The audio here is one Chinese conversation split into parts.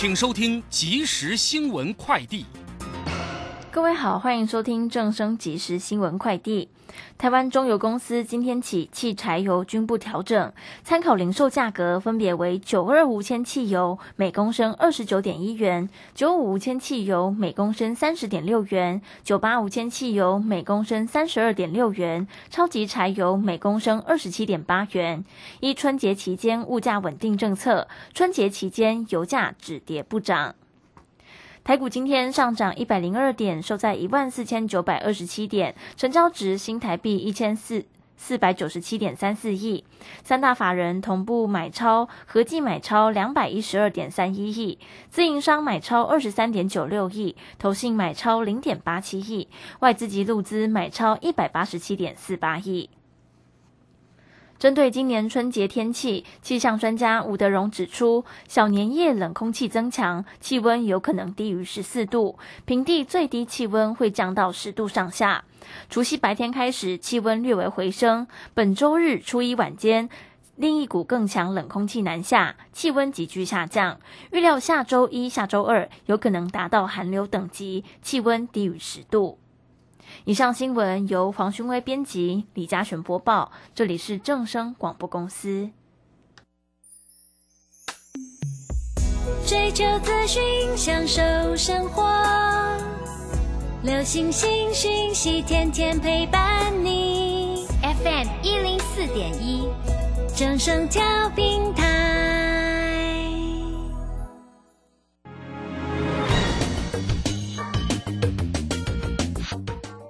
请收听即时新闻快递。各位好，欢迎收听正声即时新闻快递。台湾中油公司今天起汽柴油均不调整，参考零售价格分别为九二五铅汽油每公升二十九点一元，九五五铅汽油每公升三十点六元，九八五铅汽油每公升三十二点六元，超级柴油每公升二十七点八元。依春节期间物价稳定政策，春节期间油价止跌不涨。台股今天上涨一百零二点，收在一万四千九百二十七点，成交值新台币一千四四百九十七点三四亿。三大法人同步买超，合计买超两百一十二点三一亿，自营商买超二十三点九六亿，投信买超零点八七亿，外资及路资买超一百八十七点四八亿。针对今年春节天气，气象专家吴德荣指出，小年夜冷空气增强，气温有可能低于十四度，平地最低气温会降到十度上下。除夕白天开始，气温略为回升，本周日初一晚间，另一股更强冷空气南下，气温急剧下降。预料下周一下周二有可能达到寒流等级，气温低于十度。以上新闻由黄勋威编辑，李嘉璇播报。这里是正声广播公司。追求资讯，享受生活，流星星讯息，天天陪伴你。FM 一零四点一，正声调频台。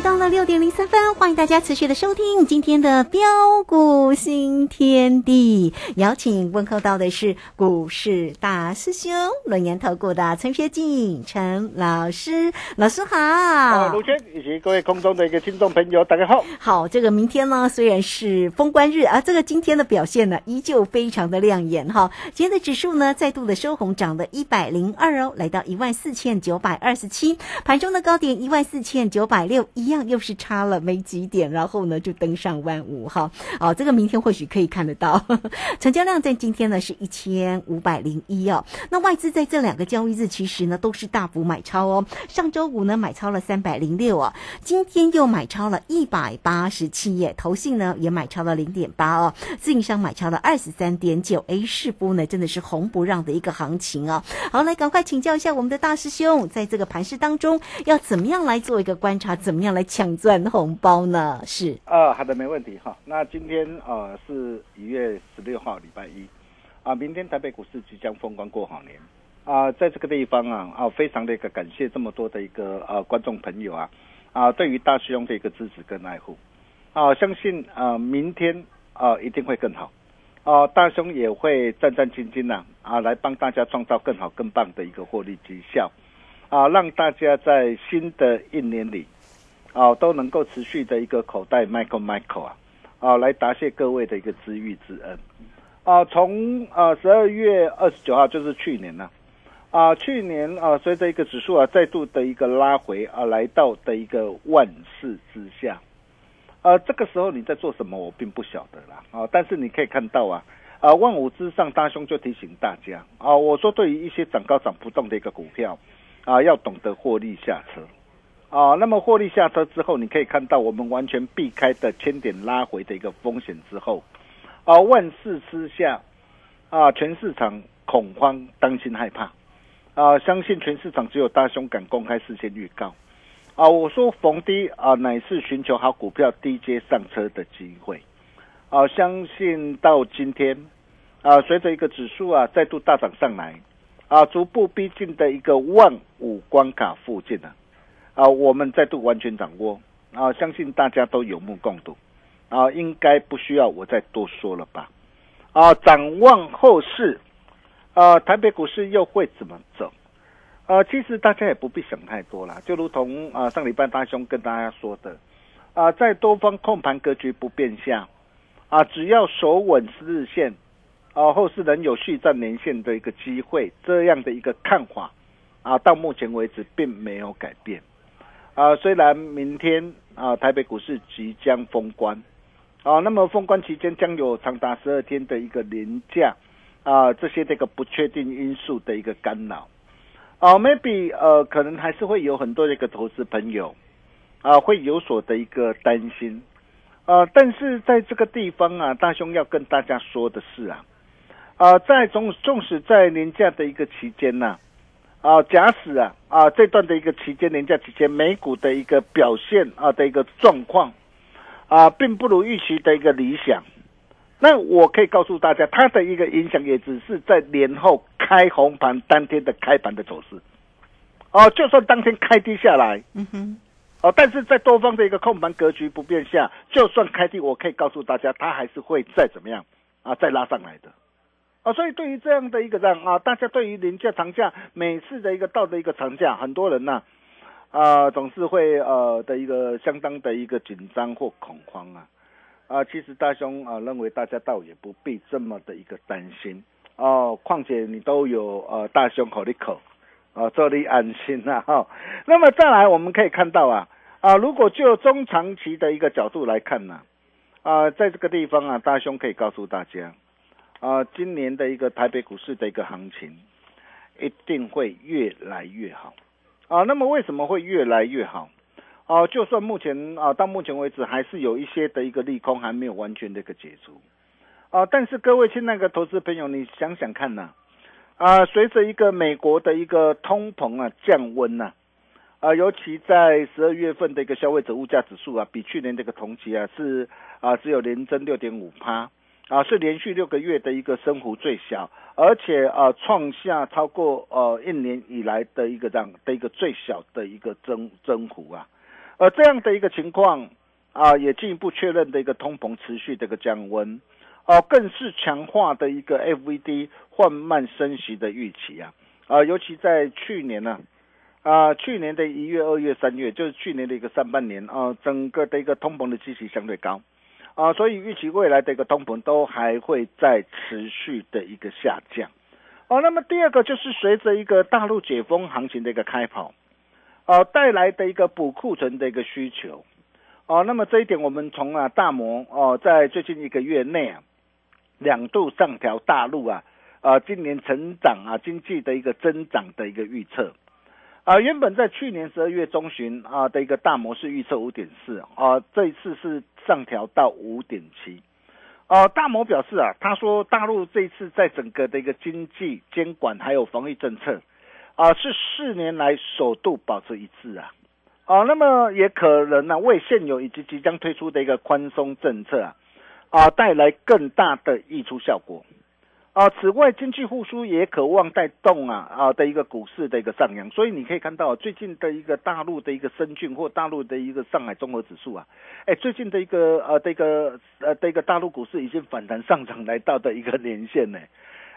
来到了六点零三分，欢迎大家持续的收听今天的标股新天地。邀请问候到的是股市大师兄轮研投顾的陈学进陈老师，老师好。啊，卢轩以及各位空中的一个听众朋友，大家好。好，这个明天呢虽然是封关日啊，这个今天的表现呢依旧非常的亮眼哈。今天的指数呢再度的收红，涨了一百零二哦，来到一万四千九百二十七，盘中的高点一万四千九百六，一样又是差了没几点，然后呢就登上万五哈。哦，这个明天或许可以看得到，成交量在今天呢是一千五百零一哦。那外资在这两个交易日其实呢都是大幅买超哦，上周五呢买超了三百零六哦，今天又买超了一百八十七耶，投信呢也买超了零点八哦，自营商买超了二十三点九，A，市波呢真的是红不让的一个行情哦。好，来赶快请教一下我们的大师兄，在这个盘市当中要怎么样来做一个观察，怎么样来抢赚红包呢？是。啊，好的，没问题哈。那今天呃是一月十六号，礼拜一。啊，明天台北股市即将封关过好年。啊，在这个地方啊啊，非常的一个感谢这么多的一个呃观众朋友啊。啊，对于大师兄的一个支持跟爱护。啊，相信啊明天啊一定会更好。啊，大兄也会战战兢兢呐啊，来帮大家创造更好更棒的一个获利绩效。啊，让大家在新的一年里啊都能够持续的一个口袋 Michael Michael 啊。啊，来答谢各位的一个知遇之恩。啊，从啊十二月二十九号就是去年呢、啊，去年啊，随着一个指数啊再度的一个拉回啊，来到的一个万事之下。呃，这个时候你在做什么，我并不晓得啦。啊，但是你可以看到啊，啊，万五之上，大兄就提醒大家。啊，我说对于一些涨高涨不动的一个股票啊，要懂得获利下车。啊，那么获利下车之后，你可以看到我们完全避开的千点拉回的一个风险之后，啊，万事之下，啊，全市场恐慌，担心害怕，啊，相信全市场只有大兄敢公开事先预告，啊，我说逢低啊，乃是寻求好股票低阶上车的机会，啊，相信到今天，啊，随着一个指数啊再度大涨上来，啊，逐步逼近的一个万五关卡附近呢。啊，我们再度完全掌握啊，相信大家都有目共睹啊，应该不需要我再多说了吧？啊，展望后市，啊，台北股市又会怎么走？啊，其实大家也不必想太多了，就如同啊上礼拜大兄跟大家说的，啊，在多方控盘格局不变下，啊，只要守稳十日线，啊，后市能有续战连线的一个机会，这样的一个看法，啊，到目前为止并没有改变。啊，虽然明天啊，台北股市即将封关，啊，那么封关期间将有长达十二天的一个连假，啊，这些这个不确定因素的一个干扰，啊，maybe 呃，可能还是会有很多这个投资朋友，啊，会有所的一个担心，啊，但是在这个地方啊，大兄要跟大家说的是啊，啊，在纵纵使在年假的一个期间呢。啊，假使啊啊这段的一个期间，年假期间美股的一个表现啊的一个状况啊，并不如预期的一个理想。那我可以告诉大家，它的一个影响也只是在年后开红盘当天的开盘的走势。哦，就算当天开低下来，嗯哼，哦，但是在多方的一个控盘格局不变下，就算开低，我可以告诉大家，它还是会再怎么样啊，再拉上来的。啊，所以对于这样的一个样啊，大家对于年假长假每次的一个到的一个长假，很多人呢啊总是会呃的一个相当的一个紧张或恐慌啊啊，其实大兄啊认为大家倒也不必这么的一个担心哦，况且你都有呃大兄口的口啊，坐立安心啊哈。那么再来我们可以看到啊啊，如果就中长期的一个角度来看呢啊，在这个地方啊，大兄可以告诉大家。啊，今年的一个台北股市的一个行情一定会越来越好啊。那么为什么会越来越好？啊，就算目前啊到目前为止还是有一些的一个利空还没有完全的一个解除啊。但是各位亲爱的投资朋友，你想想看呐啊，随着一个美国的一个通膨啊降温呐啊，尤其在十二月份的一个消费者物价指数啊，比去年这个同期啊是啊只有连增六点五趴。啊，是连续六个月的一个升幅最小，而且啊，创下超过呃一年以来的一个这样的一个最小的一个增增幅啊，而这样的一个情况啊，也进一步确认的一个通膨持续的一个降温，哦，更是强化的一个 FVD 缓慢升息的预期啊，啊，尤其在去年呢，啊，去年的一月、二月、三月，就是去年的一个上半年啊，整个的一个通膨的基期相对高。啊，所以预期未来的一个通膨都还会在持续的一个下降。哦，那么第二个就是随着一个大陆解封行情的一个开跑，啊带来的一个补库存的一个需求。哦，那么这一点我们从啊大摩哦在最近一个月内啊两度上调大陆啊啊今年成长啊经济的一个增长的一个预测。啊，原本在去年十二月中旬啊的一个大模式预测五点四啊，这一次是上调到五点七。啊，大摩表示啊，他说大陆这一次在整个的一个经济监管还有防疫政策啊，是四年来首度保持一致啊。啊，那么也可能呢为现有以及即将推出的一个宽松政策啊啊带来更大的溢出效果。啊，此外，经济复苏也渴望带动啊啊的一个股市的一个上扬，所以你可以看到最近的一个大陆的一个深圳或大陆的一个上海综合指数啊，哎，最近的一个呃这个呃的一个大陆股市已经反弹上涨来到的一个年限呢，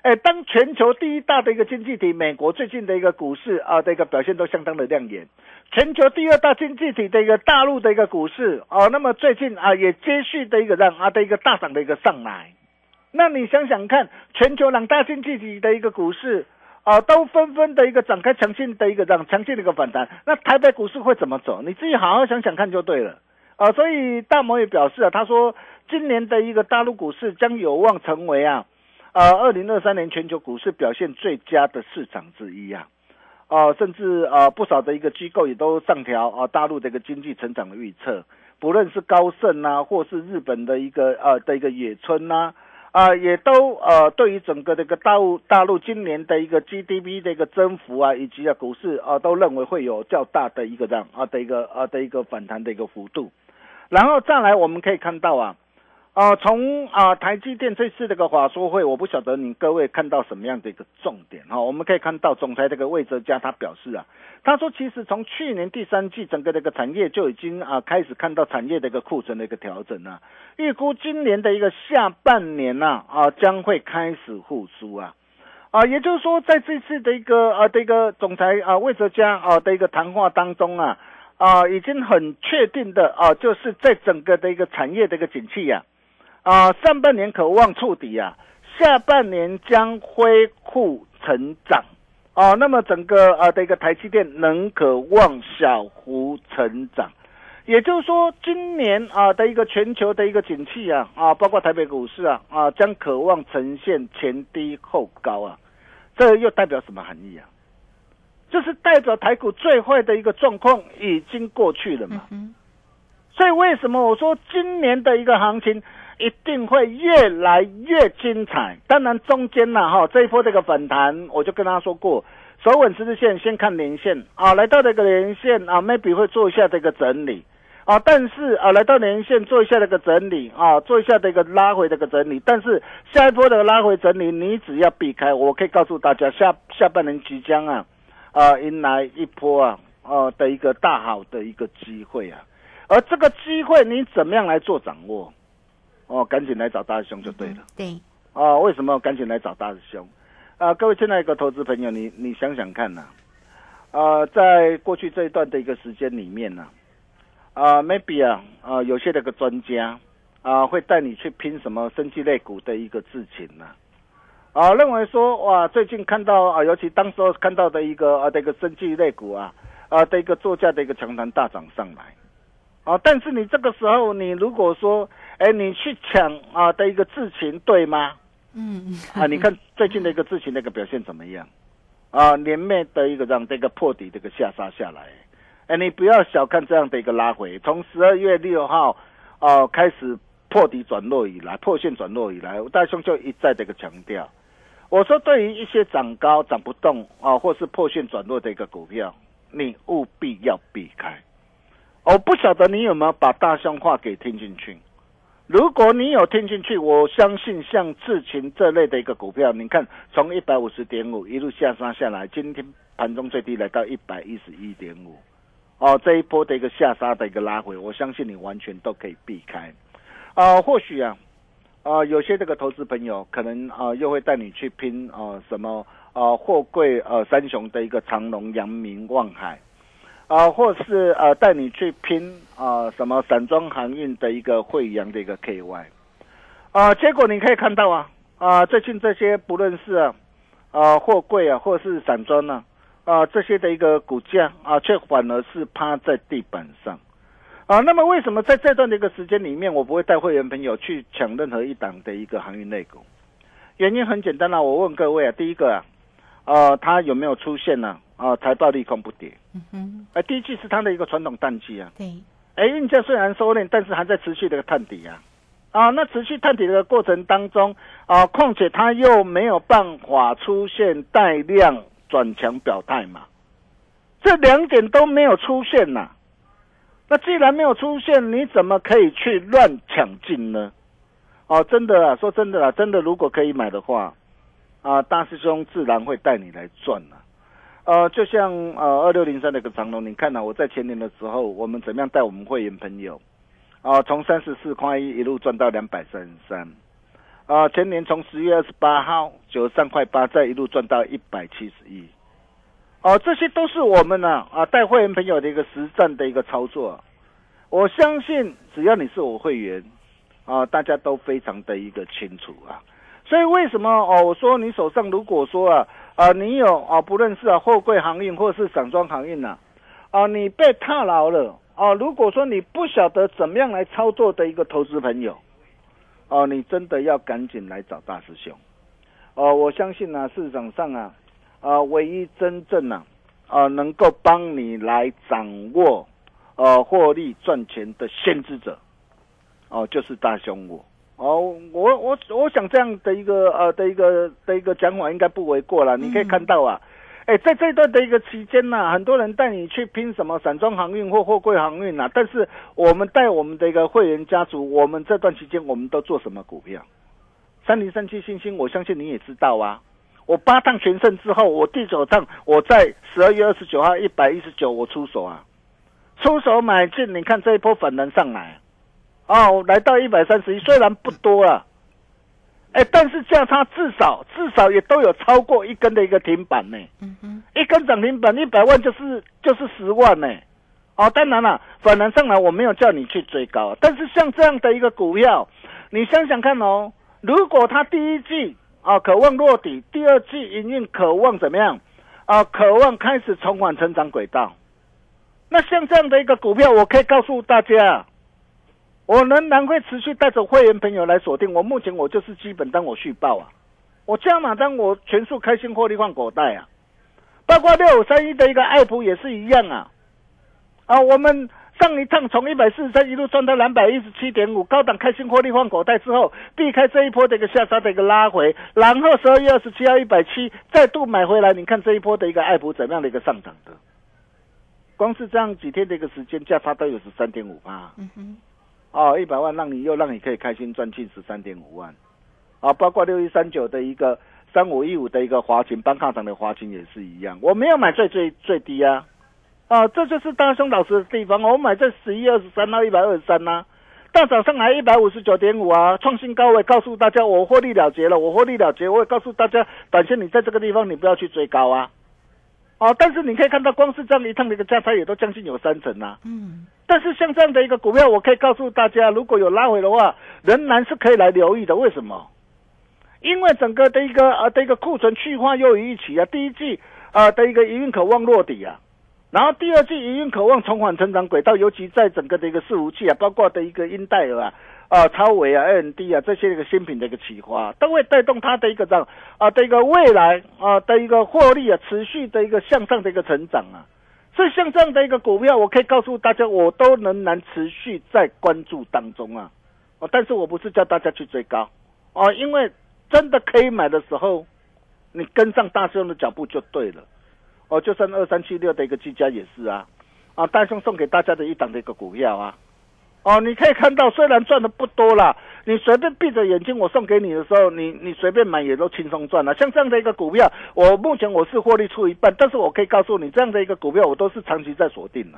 哎，当全球第一大的一个经济体美国最近的一个股市啊的一个表现都相当的亮眼，全球第二大经济体的一个大陆的一个股市啊，那么最近啊也接续的一个让啊的一个大涨的一个上来。那你想想看，全球两大经济体的一个股市啊，都纷纷的一个展开强劲的一个这样强劲的一个反弹，那台北股市会怎么走？你自己好好想想看就对了。啊，所以大摩也表示啊，他说今年的一个大陆股市将有望成为啊，呃，二零二三年全球股市表现最佳的市场之一啊，啊，甚至啊不少的一个机构也都上调啊大陆的一个经济成长的预测，不论是高盛啊，或是日本的一个呃的一个野村呐。啊，啊也都呃，对于整个这个大陆大陆今年的一个 GDP 的一个增幅啊，以及啊股市啊，都认为会有较大的一个这样啊的一个啊的一个反弹的一个幅度。然后再来，我们可以看到啊。啊，从啊台积电这次这个法说会，我不晓得你各位看到什么样的一个重点哈。我们可以看到，总裁这个魏哲家他表示啊，他说其实从去年第三季整个这个产业就已经啊开始看到产业的一个库存的一个调整啊，预估今年的一个下半年呐啊将会开始复苏啊啊，也就是说在这次的一个啊的一个总裁啊魏哲家啊的一个谈话当中啊啊已经很确定的啊，就是在整个的一个产业的一个景气呀。啊，上半年可望触底啊，下半年将恢复成长啊。那么整个啊的一个台积电能可望小幅成长，也就是说，今年啊的一个全球的一个景气啊啊，包括台北股市啊啊，将渴望呈现前低后高啊。这又代表什么含义啊？就是代表台股最坏的一个状况已经过去了嘛。所以为什么我说今年的一个行情？一定会越来越精彩。当然，中间呢，哈，这一波这个反弹，我就跟大家说过，守稳十字线，先看连线啊，来到这个连线啊，maybe 会做一下这个整理啊，但是啊，来到连线做一下这个整理啊，做一下这个拉回这个整理，但是下一波的拉回整理，你只要避开，我可以告诉大家，下下半年即将啊啊迎来一波啊啊的一个大好的一个机会啊，而这个机会你怎么样来做掌握？哦，赶紧来找大师兄就对了。对，哦，为什么赶紧来找大师兄？啊，各位亲爱的投资朋友，你你想想看呐，啊，在过去这一段的一个时间里面呢，啊，maybe 啊，啊，有些那个专家啊，会带你去拼什么生技类股的一个事情呢？啊，认为说哇，最近看到啊，尤其当时候看到的一个啊，这个生技类股啊，啊的一个作价的一个强弹大涨上来。啊，但是你这个时候，你如果说，哎，你去抢啊的一个智勤，对吗？嗯，啊，你看最近的一个智勤那个表现怎么样？啊，连面的一个让这个破底，这个下杀下来，哎，你不要小看这样的一个拉回，从十二月六号哦开始破底转弱以来，破线转弱以来，大兄就一再的一个强调，我说对于一些涨高涨不动啊，或是破线转弱的一个股票，你务必要避开。我不晓得你有没有把大象话给听进去。如果你有听进去，我相信像智勤这类的一个股票，你看从一百五十点五一路下杀下来，今天盘中最低来到一百一十一点五，哦，这一波的一个下杀的一个拉回，我相信你完全都可以避开。啊，或许啊，啊，有些这个投资朋友可能啊，又会带你去拼啊什么啊货柜呃三雄的一个长隆、阳明、望海。啊，或是呃带你去拼啊什么散装航运的一个惠阳的一个 KY，啊，结果你可以看到啊啊最近这些不论是啊啊货柜啊或是散装呢啊这些的一个股价啊却反而是趴在地板上啊，那么为什么在这段的一个时间里面我不会带会员朋友去抢任何一档的一个航运类股？原因很简单啊，我问各位啊，第一个啊啊它有没有出现呢？财报利空不跌。嗯哼，哎，第一季是它的一个传统淡季啊。对。哎，运价虽然收敛，但是还在持续的探底啊。啊，那持续探底的过程当中啊，况且它又没有办法出现带量转强表态嘛。这两点都没有出现呐。那既然没有出现，你怎么可以去乱抢进呢？哦，真的啊，说真的啊，真的如果可以买的话，啊，大师兄自然会带你来赚啊。呃，就像呃二六零三那个长龙，你看呢？我在前年的时候，我们怎么样带我们会员朋友啊，从三十四块一一路赚到两百三十三，啊，前年从十月二十八号九十三块八，再一路赚到一百七十一，哦，这些都是我们呢啊带会员朋友的一个实战的一个操作。我相信只要你是我会员啊，大家都非常的一个清楚啊。所以为什么哦？我说你手上如果说啊。啊，你有啊？不论是啊货柜航运或是散装航运呐，啊，你被套牢了啊，如果说你不晓得怎么样来操作的一个投资朋友，哦，你真的要赶紧来找大师兄。哦，我相信呢、市场上啊，啊，唯一真正啊，啊，能够帮你来掌握，呃，获利赚钱的先知者，哦，就是大兄我。哦，我我我想这样的一个呃的一个的一个讲法应该不为过了。你可以看到啊，哎、在这段的一个期间呢、很多人带你去拼什么散装航运或货柜航运呐、但是我们带我们的一个会员家族，我们这段期间我们都做什么股票？三零三七星星，我相信你也知道啊。我八趟全胜之后，我第九趟我在十二月二十九号一百一十九我出手啊，出手买进，你看这一波反弹上来，哦，来到一百三十一，虽然不多了，哎，但是价差至少至少也都有超过一根的一个停板呢。嗯哼，一根涨停板一百万就是就是十万呢。哦，当然了，反弹上来我没有叫你去追高，但是像这样的一个股票，你想想看哦，如果它第一季啊渴望落底，第二季营运渴望怎么样啊？渴望开始重返成长轨道，那像这样的一个股票，我可以告诉大家，我仍然会持续带着会员朋友来锁定。我目前我就是基本单我续报啊，我加码单我全数开心获利换口袋啊。包括六五三一的一个爱普也是一样啊，啊，我们上一趟从一百四十三一路赚到两百一十七点五，高档开心获利换口袋之后，避开这一波的一个下杀的一个拉回，然后十二月二十七号一百七再度买回来，你看这一波的一个爱普怎么样的一个上涨的？光是这样几天的一个时间，价差都有十三点五八。嗯哼，哦，一百万让你又让你可以开心赚进十三点五万，啊，包括六一三九的一个三五一五的一个华勤，帮抗涨的华勤也是一样，我没有买最最最低啊，啊，这就是大兄老师的地方，我买在十一二十三到一百二十三呐，大早上来一百五十九点五啊，创新高，我也告诉大家我获利了结了，我获利了结，我也告诉大家，短线你在这个地方你不要去追高啊，哦，但是你可以看到，光是这样一趟的一个价差也都将近有三成啊。嗯，但是像这样的一个股票，我可以告诉大家，如果有拉回的话，仍然是可以来留意的。为什么？因为整个的一个呃的一个库存去化又于一起啊，第一季啊、呃、的一个营运渴望落底啊，然后第二季营运渴望重返成长轨道，尤其在整个的一个伺服器啊，包括的一个英戴尔啊。啊，超维啊，AMD 啊，这些一个新品的一个企划，都会带动它的一个这样啊的一个未来啊的一个获利啊，持续的一个向上的一个成长啊。所以像这样的一个股票，我可以告诉大家，我都仍然持续在关注当中啊。哦，但是我不是叫大家去追高啊，因为真的可以买的时候，你跟上大兄的脚步就对了。哦，就算二三七六的一个技嘉也是啊，啊，大兄送给大家的一档的一个股票啊。哦，你可以看到，虽然赚的不多啦，你随便闭着眼睛，我送给你的时候，你你随便买也都轻松赚了。像这样的一个股票，我目前我是获利出一半，但是我可以告诉你，这样的一个股票我都是长期在锁定的。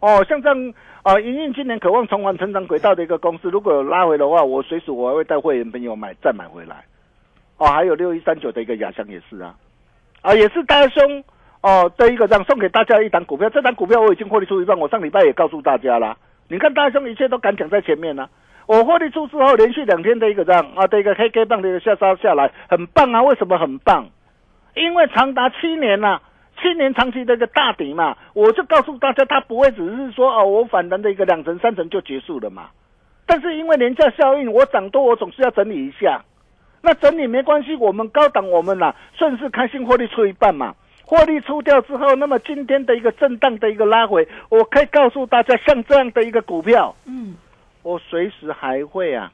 哦，像这样啊，营运今年渴望重返成长轨道的一个公司，如果有拉回的话，我随时我还会带会员朋友买再买回来。哦，还有六一三九的一个雅香也是啊，啊，也是大兄哦的一个这样送给大家一档股票，这档股票我已经获利出一半，我上礼拜也告诉大家啦。你看大兄一切都敢讲在前面呢、我获利出之后，连续两天的一个这样啊的一个黑 K 棒的一个下杀下来，很棒啊！为什么很棒？因为长达七年呐、啊，七年长期的一个大底嘛，我就告诉大家，它不会只是说哦，我反弹的一个两成三成就结束了嘛。但是因为廉价效应，我涨多我总是要整理一下。那整理没关系，我们高档我们呐、啊，顺势开心获利出一半嘛。获利出掉之后，那么今天的一个震荡的一个拉回，我可以告诉大家，像这样的一个股票，嗯，我随时还会啊，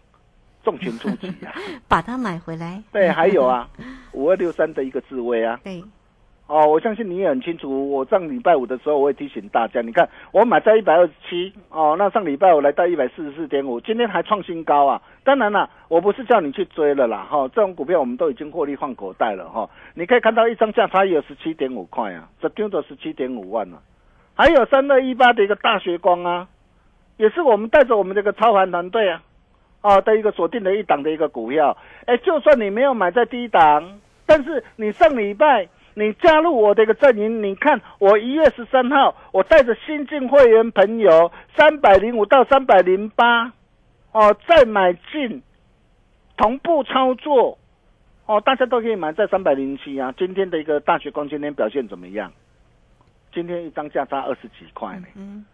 重拳出击啊，把它买回来。对，还有啊，五二六三的一个智慧啊，对，哦，我相信你也很清楚。我上礼拜五的时候，我会提醒大家，你看我买在一百二十七，哦，那上礼拜五来到一百四十四点五，今天还创新高啊。当然啦，我不是叫你去追了啦，哈、哦，这种股票我们都已经获利换口袋了哈、哦。你可以看到一张价差有十七点五块啊，这丢的十七点五万了、啊。还有三二一八的一个大学光啊，也是我们带着我们这个操盘团队啊，啊的一个锁定的一档的一个股票。哎，就算你没有买在低档，但是你上礼拜。你加入我的一个阵营，你看我一月十三号，我带着新进会员朋友三百零五到三百零八，哦，再买进，同步操作，哦，大家都可以买在三百零七啊。今天的一个大学光今天表现怎么样？今天一张价差二十几块呢，嗯，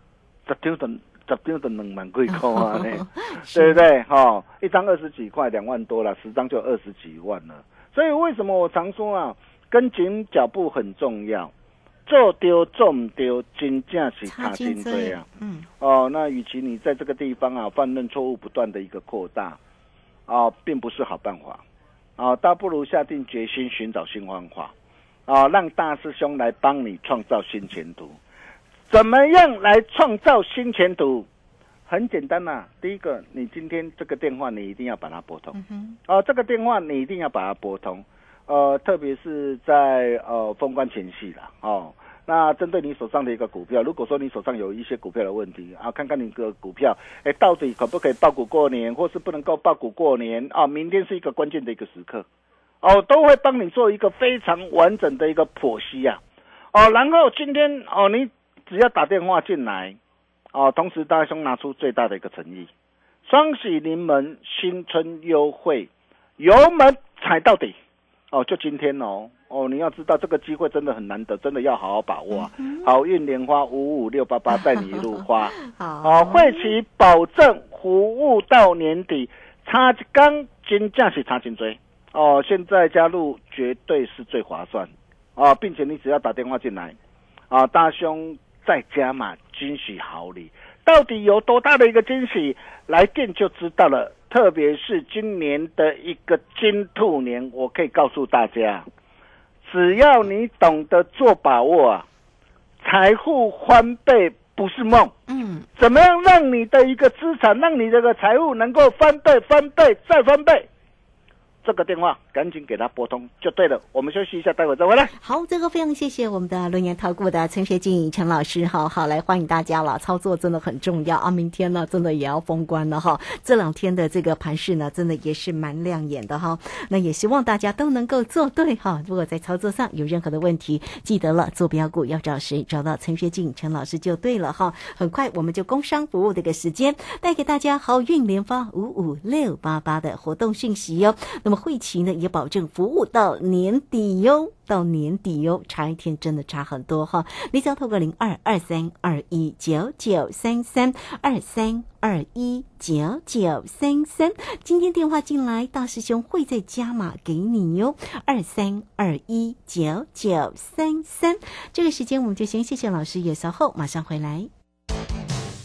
十张的十张的两万几块啊，呢对不对？哈、一张二十几块，两万多了，十张就二十几万了。所以为什么我常说啊，跟紧脚步很重要，做丢做唔丢，真正是差真多啊。嗯，哦，那与其你在这个地方啊犯认错误不断的一个扩大，啊，并不是好办法，啊，倒不如下定决心寻找新方法，啊，让大师兄来帮你创造新前途。怎么样来创造新前途？很简单呐、第一个，你今天这个电话你一定要把它拨通，嗯，哦，这个电话你一定要把它拨通，呃，特别是在呃封关前夕啦，哦，那针对你手上的一个股票，如果说你手上有一些股票的问题啊，看看你个股票，哎，到底可不可以爆股过年，或是不能够爆股过年啊？明天是一个关键的一个时刻，哦，都会帮你做一个非常完整的一个剖析啊，哦，然后今天哦，你只要打电话进来，哦，同时大兄拿出最大的一个诚意，双喜临门，新春优惠，油门踩到底，哦，就今天哦，哦，你要知道这个机会真的很难得，真的要好好把握啊！好运莲花五五六八八 带你一路花，好，哦，会期保证服务到年底，差一缸金价是差金追哦，现在加入绝对是最划算。哦，并且你只要打电话进来，啊，大兄再加码惊喜好礼，到底有多大的一个惊喜，来电就知道了。特别是今年的一个金兔年，我可以告诉大家，只要你懂得做把握啊，财富翻倍不是梦。嗯，怎么样让你的一个资产，让你这个财务能够翻倍、翻倍再翻倍？这个电话赶紧给他拨通就对了。我们休息一下，待会再回来。好，这个非常谢谢我们的轮研投顾的陈学静陈老师，好好来欢迎大家了。操作真的很重要啊，明天呢真的也要封关了哈。这两天的这个盘势呢，真的也是蛮亮眼的哈。那也希望大家都能够做对哈。如果在操作上有任何的问题，记得了做标股要找谁？找到陈学静陈老师就对了哈。很快我们就工商服务的一个时间，带给大家好运连发五五六八八的活动讯息哟。么会期呢也保证服务到年底哟，到年底哟，差一天真的差很多哈。你只要透过零二二三二一九九三三二三二一九九三三，今天电话进来，大师兄会再加码给你哟，二三二一九九三三。这个时间我们就先谢谢老师，也稍后马上回来。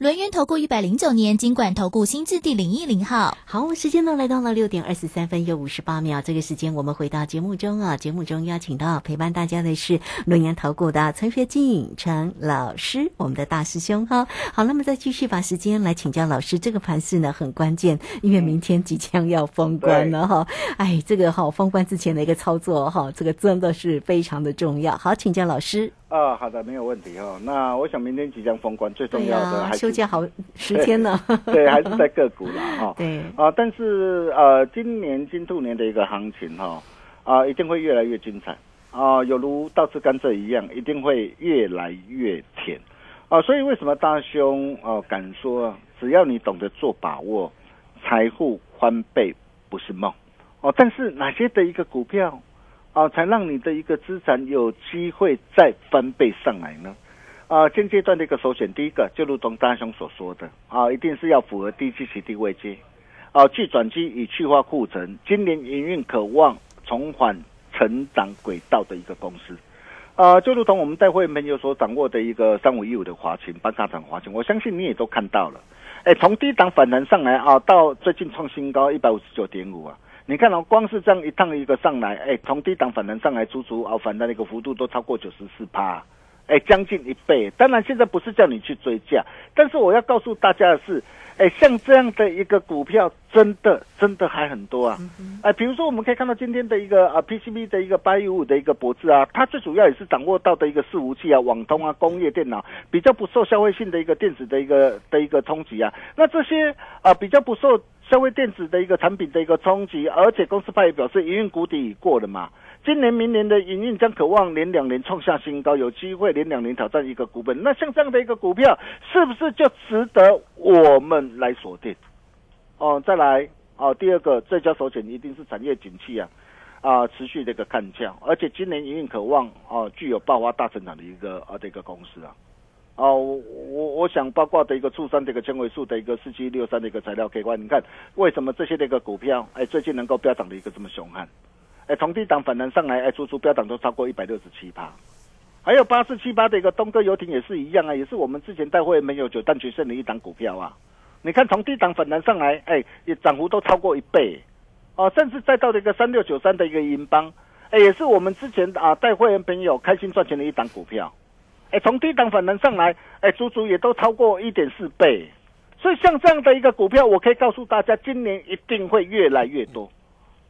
轮源投顾一百零九年金管投顾新字第零一零号。好，时间呢来到了六点二十三分又五十八秒。这个时间我们回到节目中啊，节目中邀请到陪伴大家的是轮源投顾的陈学进陈老师，我们的大师兄哈。好，那么再继续把时间来请教老师，这个盘势呢很关键，因为明天即将要封关了哈。哎，这个哈封关之前的一个操作哈，这个真的是非常的重要。好，请教老师。啊，好的，没有问题哦。那我想明天即将封关，最重要的还是、休假好时间呢。对，还是在个股啦哈。对啊，但是呃，今年金兔年的一个行情哈啊，一定会越来越精彩啊，有如倒吃甘蔗一样，一定会越来越甜啊。所以为什么大兄哦、敢说，只要你懂得做把握，财富翻倍不是梦哦。但是哪些的一个股票？啊，才让你的一个资产有机会再翻倍上来呢？啊，现阶段的一个首选，第一个就如同大雄所说的啊，一定是要符合低基期低位阶，啊，去转机以去化库存，今年营运可望重返成长轨道的一个公司，啊，就如同我们带会员朋友所掌握的一个三五一五的华勤，八大涨华勤，我相信你也都看到了。哎，从低档反弹上来啊，到最近创新高一百五十九点五啊，你看哦，光是这样一趟一个上来，哎，从低档反弹上来，足足啊反弹的一个幅度都超过九十四趴。哎，将近一倍。当然，现在不是叫你去追价，但是我要告诉大家的是，哎，像这样的一个股票，真的真的还很多啊。哎，比如说我们可以看到今天的一个啊 PCB 的一个八一五的一个脖子啊，它最主要也是掌握到的一个伺服器啊、网通啊、工业电脑比较不受消费性的一个电子的一个的一个冲击啊。那这些啊比较不受消费电子的一个产品的一个冲击，而且公司派也表示营运谷底已过了嘛。今年、明年的营运将渴望连两年创下新高，有机会连两年挑战一个股本。那像这样的一个股票，是不是就值得我们来锁定？哦，再来哦，第二个最佳首选一定是产业景气啊，啊，持续的一个看降，而且今年营运渴望哦，具有爆发大成长的一个啊的一个公司啊。哦，我我想包括的一个初三的一个纤维素的一个四七六三的一个材料 K 关，你看为什么这些的一个股票，哎，最近能够飙涨的一个这么凶悍？哎，从低档反弹上来，哎，足足标涨都超过一百六十七趴，还有八四七八的一个东哥游艇也是一样啊，也是我们之前带会没有九蛋全胜的一档股票啊。你看从低档反弹上来，哎，也涨幅都超过一倍，哦，甚至再到了一个三六九三的一个银邦，哎，也是我们之前啊带会员朋友开心赚钱的一档股票，哎，从低档反弹上来，哎，足足也都超过一点四倍，所以像这样的一个股票，我可以告诉大家，今年一定会越来越多。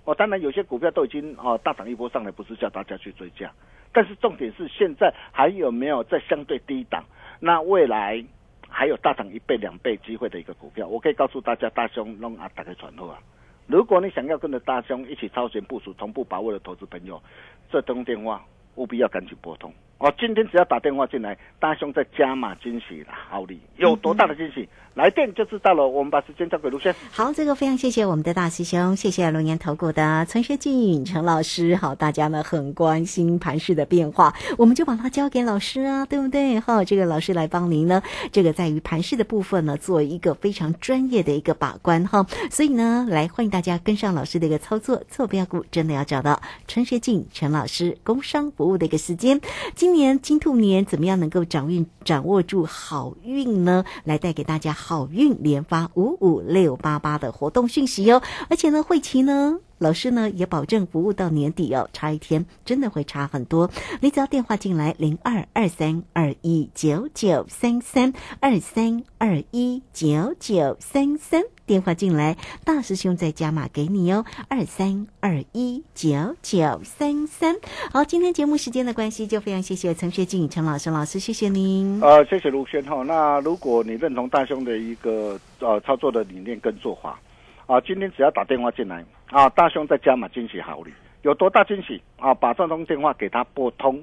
哦，当然有些股票都已经哦大涨一波上来，不是叫大家去追加，但是重点是现在还有没有在相对低档？那未来还有大涨一倍、两倍机会的一个股票，我可以告诉大家，大兄弄啊打开传呼啊！如果你想要跟着大兄一起超前部署、同步把握的投资朋友，这通电话务必要赶紧拨通。哦，今天只要打电话进来，大兄在加码惊喜的好礼，有多大的惊喜？来电就知道了。我们把时间交给卢轩。好，这个非常谢谢我们的大师兄，谢谢龙岩投顾的陈学进陈老师。好，大家呢很关心盘势的变化，我们就把它交给老师啊，对不对？哈，这个老师来帮您呢，这个在于盘势的部分呢，做一个非常专业的一个把关哈。所以呢，来欢迎大家跟上老师的一个操作，做标股真的要找到陈学进陈老师工商服务的一个时间。今今年金兔年怎么样能够掌运掌握住好运呢？来带给大家好运连发五五六八八的活动讯息哦！而且呢，慧琪呢，老师呢也保证服务到年底哦，差一天真的会差很多。你只要电话进来零二二三二一九九三三二三二一九九三三。电话进来，大师兄再加码给你哦，二三二一九九三三。好，今天节目时间的关系，就非常谢谢陈学静陈老师老师，谢谢您。呃，谢谢卢轩哈。那如果你认同大兄的一个呃操作的理念跟做法啊，今天只要打电话进来啊，大兄再加码惊喜好礼，有多大惊喜啊？把这通电话给他拨通。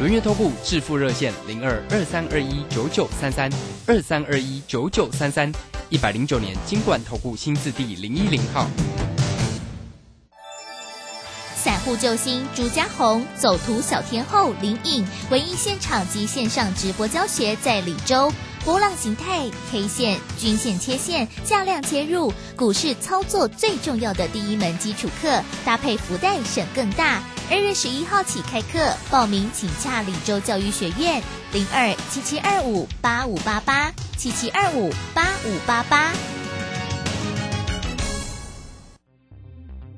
轮月投顾致富热线零二二三二一九九三三二三二一九九三三一百零九年金管投顾新字第零一零号。散户救星朱家红，走图小天后林颖，唯一现场及线上直播教学在李州。波浪形态、K 线、均线切线、价量切入，股市操作最重要的第一门基础课，搭配福袋省更大。二月十一号起开课，报名请洽李州教育学院零二七七二五八五八八七七二五八五八八。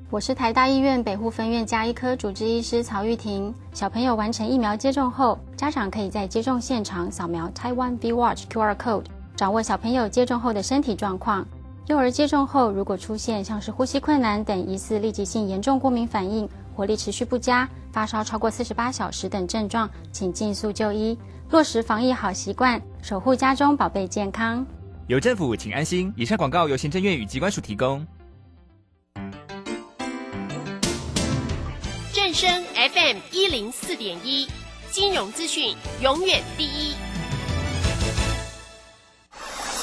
我是台大医院北护分院加医科主治医师曹玉婷。小朋友完成疫苗接种后，家长可以在接种现场扫描 Taiwan V Watch QR Code，掌握小朋友接种后的身体状况。幼儿接种后如果出现像是呼吸困难等疑似立即性严重过敏反应，活力持续不佳、发烧超过四十八小时等症状，请尽速就医，落实防疫好习惯，守护家中宝贝健康。有政府，请安心。以上广告由行政院与机关署提供。正声 FM 一零四点一，金融资讯永远第一。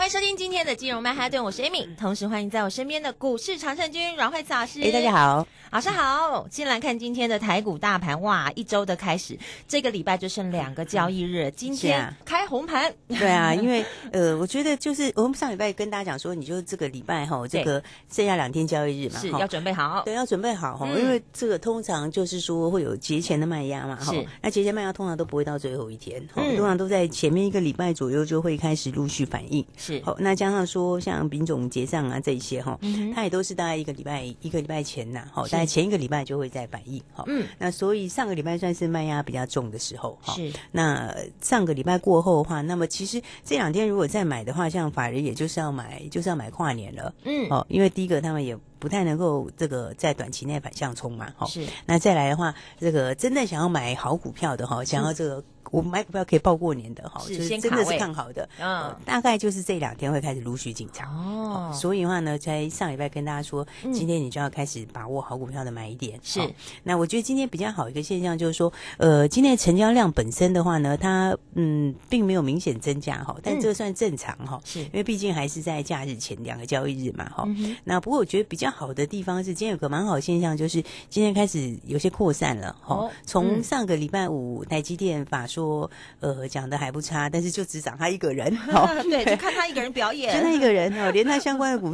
欢迎收听今天的金融曼哈顿，我是 Amy，同时欢迎在我身边的股市常胜军阮慧慈老师。哎，大家好，老师好。先来看今天的台股大盘，哇，一周的开始，这个礼拜就剩两个交易日，今天开红盘。对啊，因为呃，我觉得就是我们上礼拜跟大家讲说，你就这个礼拜哈，这个 剩下两天交易日嘛，是要准备好，对，要准备好哈，因为这个通常就是说会有节前的卖压嘛，哈，那节前卖压通常都不会到最后一天，通常都在前面一个礼拜左右就会开始陆续反应，是，好，那加上。说像丙种结账啊这一些哈，它也都是大概一个礼拜一个礼拜前呐，好，大概前一个礼拜就会在反应哈。嗯，那所以上个礼拜算是卖压比较重的时候哈。是，那上个礼拜过后的话，那么其实这两天如果再买的话，像法人也就是要买，就是要买跨年了。嗯，哦，因为第一个他们也不太能够这个在短期内反向冲嘛。哈，是。那再来的话，这个真的想要买好股票的哈，想要这个。我买股票可以报过年的哈，就是真的是看好的，嗯，大概就是这两天会开始陆续进场哦。所以的话呢，在上礼拜跟大家说，今天你就要开始把握好股票的买一点。是，那我觉得今天比较好一个现象就是说，呃，今天成交量本身的话呢，它嗯并没有明显增加哈，但这算正常哈，是因为毕竟还是在假日前两个交易日嘛哈。那不过我觉得比较好的地方是，今天有个蛮好的现象，就是今天开始有些扩散了哈。从上个礼拜五台积电法说。说呃讲的还不差，但是就只涨他一个人，对，就看他一个人表演，就他一个人哦，连他相关的股票。